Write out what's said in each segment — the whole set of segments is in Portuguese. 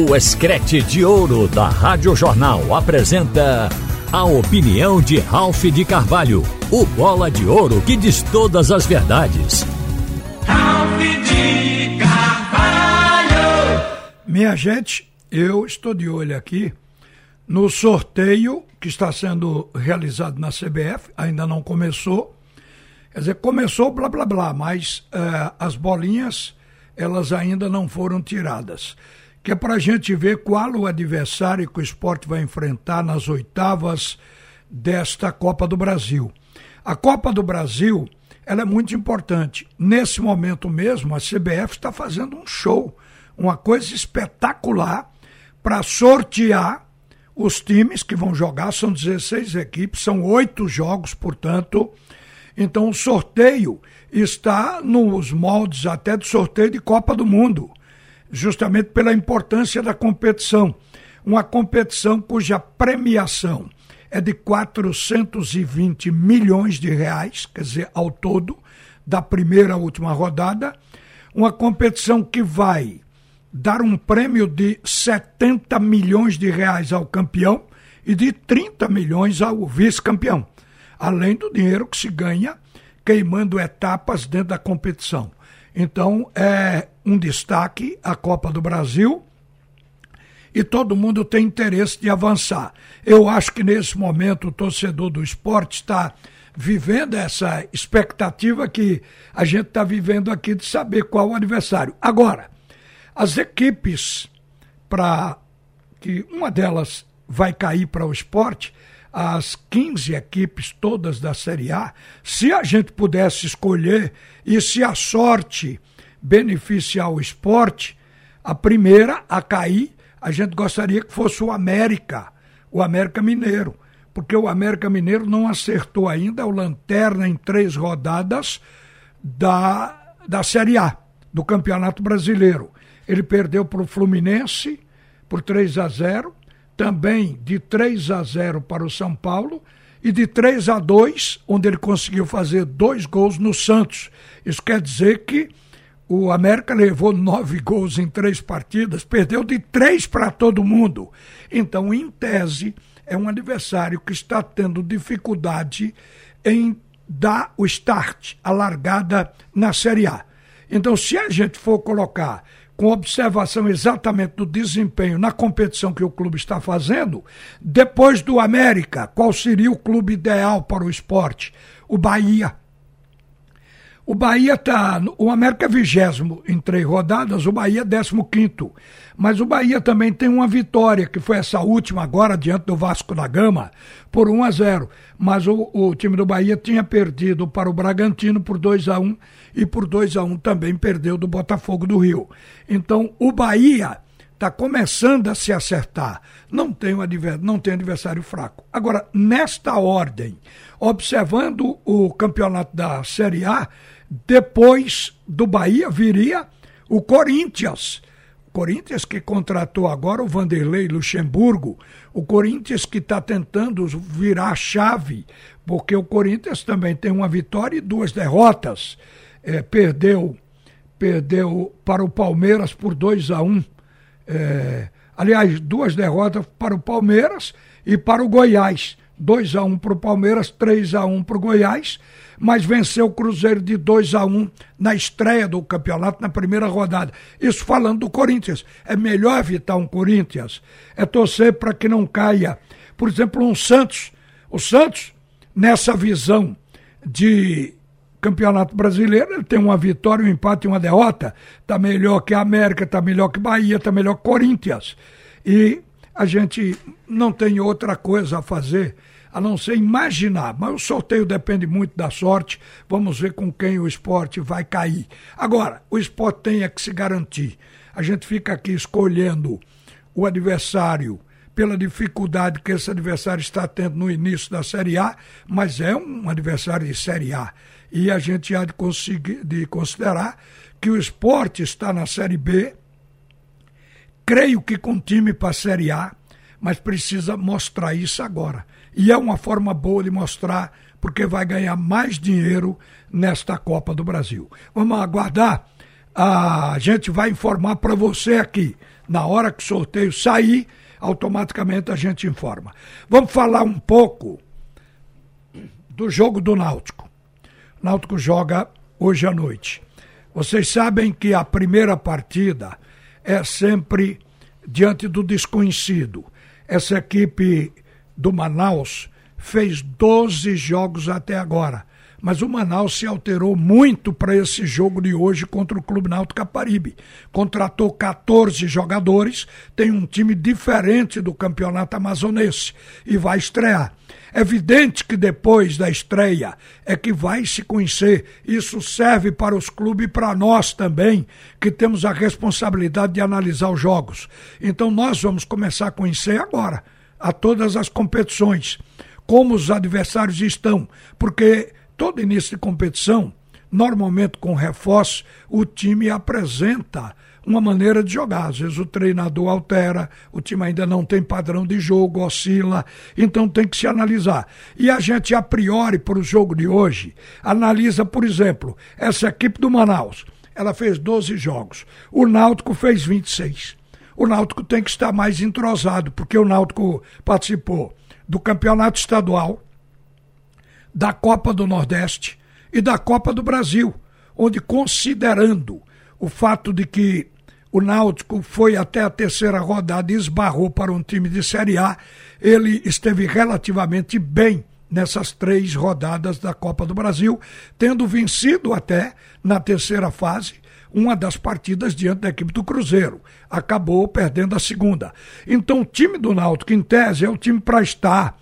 O Escrete de Ouro da Rádio Jornal apresenta a opinião de Ralph de Carvalho, o bola de ouro que diz todas as verdades. Ralph de Carvalho! Minha gente, eu estou de olho aqui no sorteio que está sendo realizado na CBF, ainda não começou. Quer dizer, começou blá blá blá, mas uh, as bolinhas elas ainda não foram tiradas que é para a gente ver qual o adversário que o esporte vai enfrentar nas oitavas desta Copa do Brasil. A Copa do Brasil ela é muito importante. Nesse momento mesmo, a CBF está fazendo um show, uma coisa espetacular para sortear os times que vão jogar. São 16 equipes, são oito jogos, portanto. Então, o sorteio está nos moldes até do sorteio de Copa do Mundo justamente pela importância da competição. Uma competição cuja premiação é de 420 milhões de reais, quer dizer, ao todo, da primeira à última rodada. Uma competição que vai dar um prêmio de 70 milhões de reais ao campeão e de 30 milhões ao vice-campeão, além do dinheiro que se ganha queimando etapas dentro da competição. Então, é um destaque a Copa do Brasil e todo mundo tem interesse de avançar. Eu acho que nesse momento o torcedor do esporte está vivendo essa expectativa que a gente está vivendo aqui de saber qual o adversário. Agora, as equipes, para que uma delas vai cair para o esporte, as 15 equipes todas da Série A, se a gente pudesse escolher e se a sorte beneficiar o esporte, a primeira a cair, a gente gostaria que fosse o América, o América Mineiro, porque o América Mineiro não acertou ainda o lanterna em três rodadas da, da Série A, do Campeonato Brasileiro. Ele perdeu para o Fluminense por 3 a 0 também de 3 a 0 para o São Paulo e de 3 a 2, onde ele conseguiu fazer dois gols no Santos. Isso quer dizer que o América levou nove gols em três partidas, perdeu de três para todo mundo. Então, em tese, é um adversário que está tendo dificuldade em dar o start, a largada na Série A. Então, se a gente for colocar com observação exatamente do desempenho na competição que o clube está fazendo, depois do América, qual seria o clube ideal para o esporte? O Bahia. O Bahia está. O América é vigésimo em três rodadas, o Bahia é décimo quinto. Mas o Bahia também tem uma vitória, que foi essa última agora, diante do Vasco da Gama, por 1 a 0 Mas o, o time do Bahia tinha perdido para o Bragantino por 2 a 1 e por 2 a 1 também perdeu do Botafogo do Rio. Então o Bahia está começando a se acertar. Não tem, um adver... não tem adversário fraco. Agora, nesta ordem, observando o campeonato da Série A, depois do Bahia viria o Corinthians. O Corinthians que contratou agora o Vanderlei Luxemburgo, o Corinthians que está tentando virar chave, porque o Corinthians também tem uma vitória e duas derrotas. É, perdeu, perdeu para o Palmeiras por 2 a 1 um. É, aliás, duas derrotas para o Palmeiras e para o Goiás. 2 a 1 um para o Palmeiras, 3 a 1 para o Goiás mas venceu o Cruzeiro de 2 a 1 na estreia do campeonato, na primeira rodada. Isso falando do Corinthians. É melhor evitar um Corinthians, é torcer para que não caia, por exemplo, um Santos. O Santos, nessa visão de Campeonato Brasileiro, ele tem uma vitória, um empate e uma derrota. Está melhor que a América, está melhor que Bahia, está melhor que Corinthians. E a gente não tem outra coisa a fazer a não ser imaginar. Mas o sorteio depende muito da sorte. Vamos ver com quem o esporte vai cair. Agora, o esporte tem é que se garantir. A gente fica aqui escolhendo o adversário pela dificuldade que esse adversário está tendo no início da Série A, mas é um adversário de Série A. E a gente há de, conseguir, de considerar que o esporte está na Série B, creio que com time para a Série A, mas precisa mostrar isso agora. E é uma forma boa de mostrar, porque vai ganhar mais dinheiro nesta Copa do Brasil. Vamos aguardar a gente vai informar para você aqui. Na hora que o sorteio sair, automaticamente a gente informa. Vamos falar um pouco do jogo do Náutico. O Náutico joga hoje à noite. Vocês sabem que a primeira partida é sempre diante do desconhecido. Essa equipe do Manaus fez 12 jogos até agora. Mas o Manaus se alterou muito para esse jogo de hoje contra o Clube Náutico Caparibe. Contratou 14 jogadores, tem um time diferente do campeonato amazonense e vai estrear. É evidente que depois da estreia é que vai se conhecer. Isso serve para os clubes e para nós também, que temos a responsabilidade de analisar os jogos. Então nós vamos começar a conhecer agora a todas as competições, como os adversários estão, porque todo início de competição, normalmente com reforço, o time apresenta uma maneira de jogar. Às vezes o treinador altera, o time ainda não tem padrão de jogo, oscila, então tem que se analisar. E a gente, a priori, para o jogo de hoje, analisa, por exemplo, essa equipe do Manaus. Ela fez 12 jogos. O Náutico fez 26 o Náutico tem que estar mais entrosado, porque o Náutico participou do campeonato estadual, da Copa do Nordeste e da Copa do Brasil, onde, considerando o fato de que o Náutico foi até a terceira rodada e esbarrou para um time de Série A, ele esteve relativamente bem nessas três rodadas da Copa do Brasil, tendo vencido até na terceira fase uma das partidas diante da equipe do Cruzeiro. Acabou perdendo a segunda. Então, o time do Náutico, em tese, é o time para estar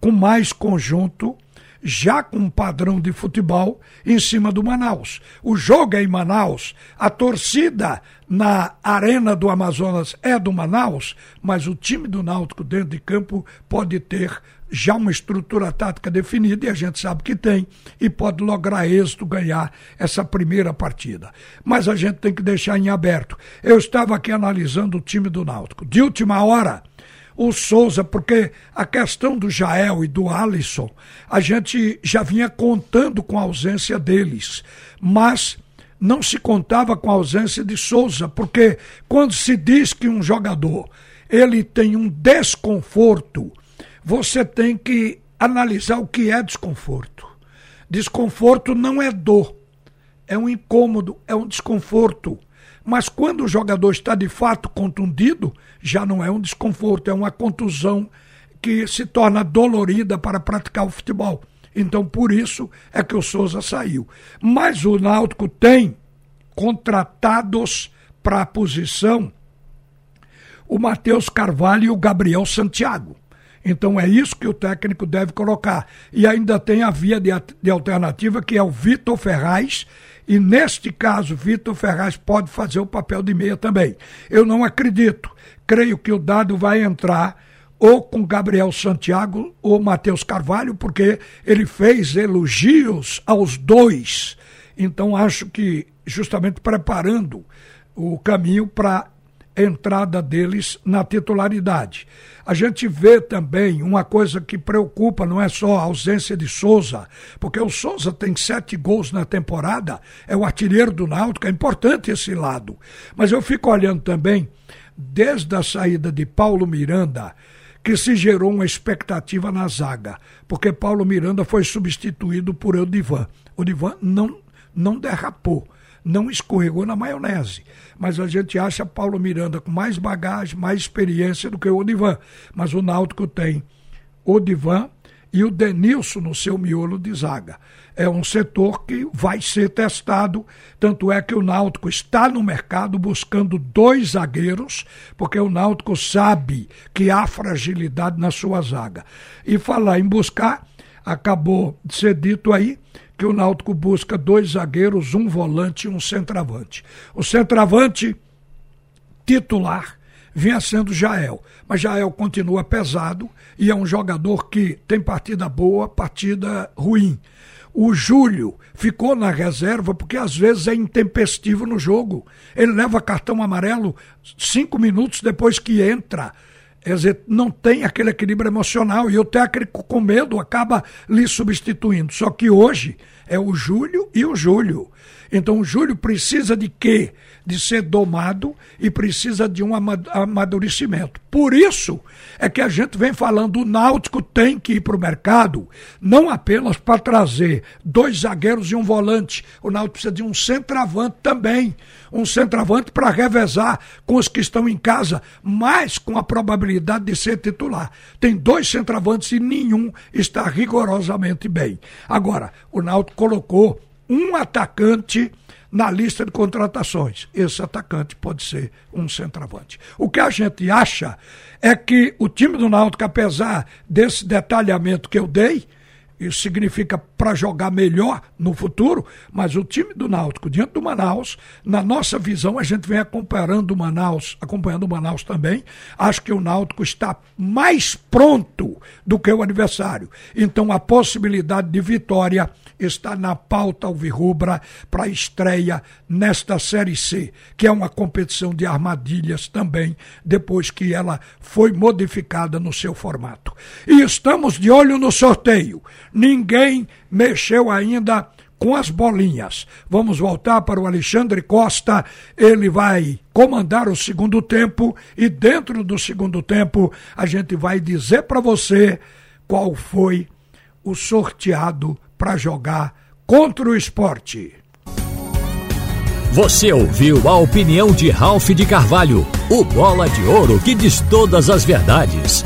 com mais conjunto, já com um padrão de futebol em cima do Manaus. O jogo é em Manaus, a torcida na Arena do Amazonas é do Manaus, mas o time do Náutico dentro de campo pode ter já uma estrutura tática definida, e a gente sabe que tem, e pode lograr êxito, ganhar essa primeira partida. Mas a gente tem que deixar em aberto. Eu estava aqui analisando o time do Náutico. De última hora, o Souza, porque a questão do Jael e do Alisson, a gente já vinha contando com a ausência deles, mas não se contava com a ausência de Souza, porque quando se diz que um jogador ele tem um desconforto você tem que analisar o que é desconforto. Desconforto não é dor, é um incômodo, é um desconforto. Mas quando o jogador está de fato contundido, já não é um desconforto, é uma contusão que se torna dolorida para praticar o futebol. Então, por isso é que o Souza saiu. Mas o Náutico tem contratados para a posição o Matheus Carvalho e o Gabriel Santiago. Então é isso que o técnico deve colocar. E ainda tem a via de, de alternativa, que é o Vitor Ferraz. E neste caso, Vitor Ferraz pode fazer o papel de meia também. Eu não acredito. Creio que o dado vai entrar ou com Gabriel Santiago ou Matheus Carvalho, porque ele fez elogios aos dois. Então acho que justamente preparando o caminho para entrada deles na titularidade. A gente vê também uma coisa que preocupa, não é só a ausência de Souza, porque o Souza tem sete gols na temporada, é o artilheiro do Náutico, é importante esse lado. Mas eu fico olhando também, desde a saída de Paulo Miranda, que se gerou uma expectativa na zaga, porque Paulo Miranda foi substituído por Odivan. Odivan não, não derrapou não escorregou na maionese. Mas a gente acha Paulo Miranda com mais bagagem, mais experiência do que o Odivan. Mas o Náutico tem o Divan e o Denilson no seu miolo de zaga. É um setor que vai ser testado, tanto é que o Náutico está no mercado buscando dois zagueiros, porque o Náutico sabe que há fragilidade na sua zaga. E falar em buscar, acabou de ser dito aí que o Náutico busca dois zagueiros, um volante e um centroavante. O centroavante titular vinha sendo Jael, mas Jael continua pesado e é um jogador que tem partida boa, partida ruim. O Júlio ficou na reserva porque às vezes é intempestivo no jogo. Ele leva cartão amarelo cinco minutos depois que entra. Quer dizer, não tem aquele equilíbrio emocional e o técnico com medo acaba lhe substituindo. Só que hoje é o Júlio e o Júlio. Então o Júlio precisa de quê? De ser domado e precisa de um amadurecimento. Por isso é que a gente vem falando, o Náutico tem que ir para o mercado, não apenas para trazer dois zagueiros e um volante. O Náutico precisa de um centroavante também. Um centroavante para revezar com os que estão em casa, mas com a probabilidade de ser titular. Tem dois centroavantes e nenhum está rigorosamente bem. Agora, o Náutico colocou um atacante na lista de contratações. Esse atacante pode ser um centroavante. O que a gente acha é que o time do Náutico, apesar desse detalhamento que eu dei, isso significa para jogar melhor no futuro, mas o time do Náutico diante do Manaus, na nossa visão, a gente vem acompanhando o Manaus, acompanhando o Manaus também. Acho que o Náutico está mais pronto do que o adversário. Então a possibilidade de vitória está na pauta alvirrubra para a estreia nesta Série C, que é uma competição de armadilhas também, depois que ela foi modificada no seu formato. E estamos de olho no sorteio. Ninguém mexeu ainda com as bolinhas. Vamos voltar para o Alexandre Costa. Ele vai comandar o segundo tempo e dentro do segundo tempo a gente vai dizer para você qual foi o sorteado para jogar contra o esporte. Você ouviu a opinião de Ralph de Carvalho, o bola de ouro que diz todas as verdades.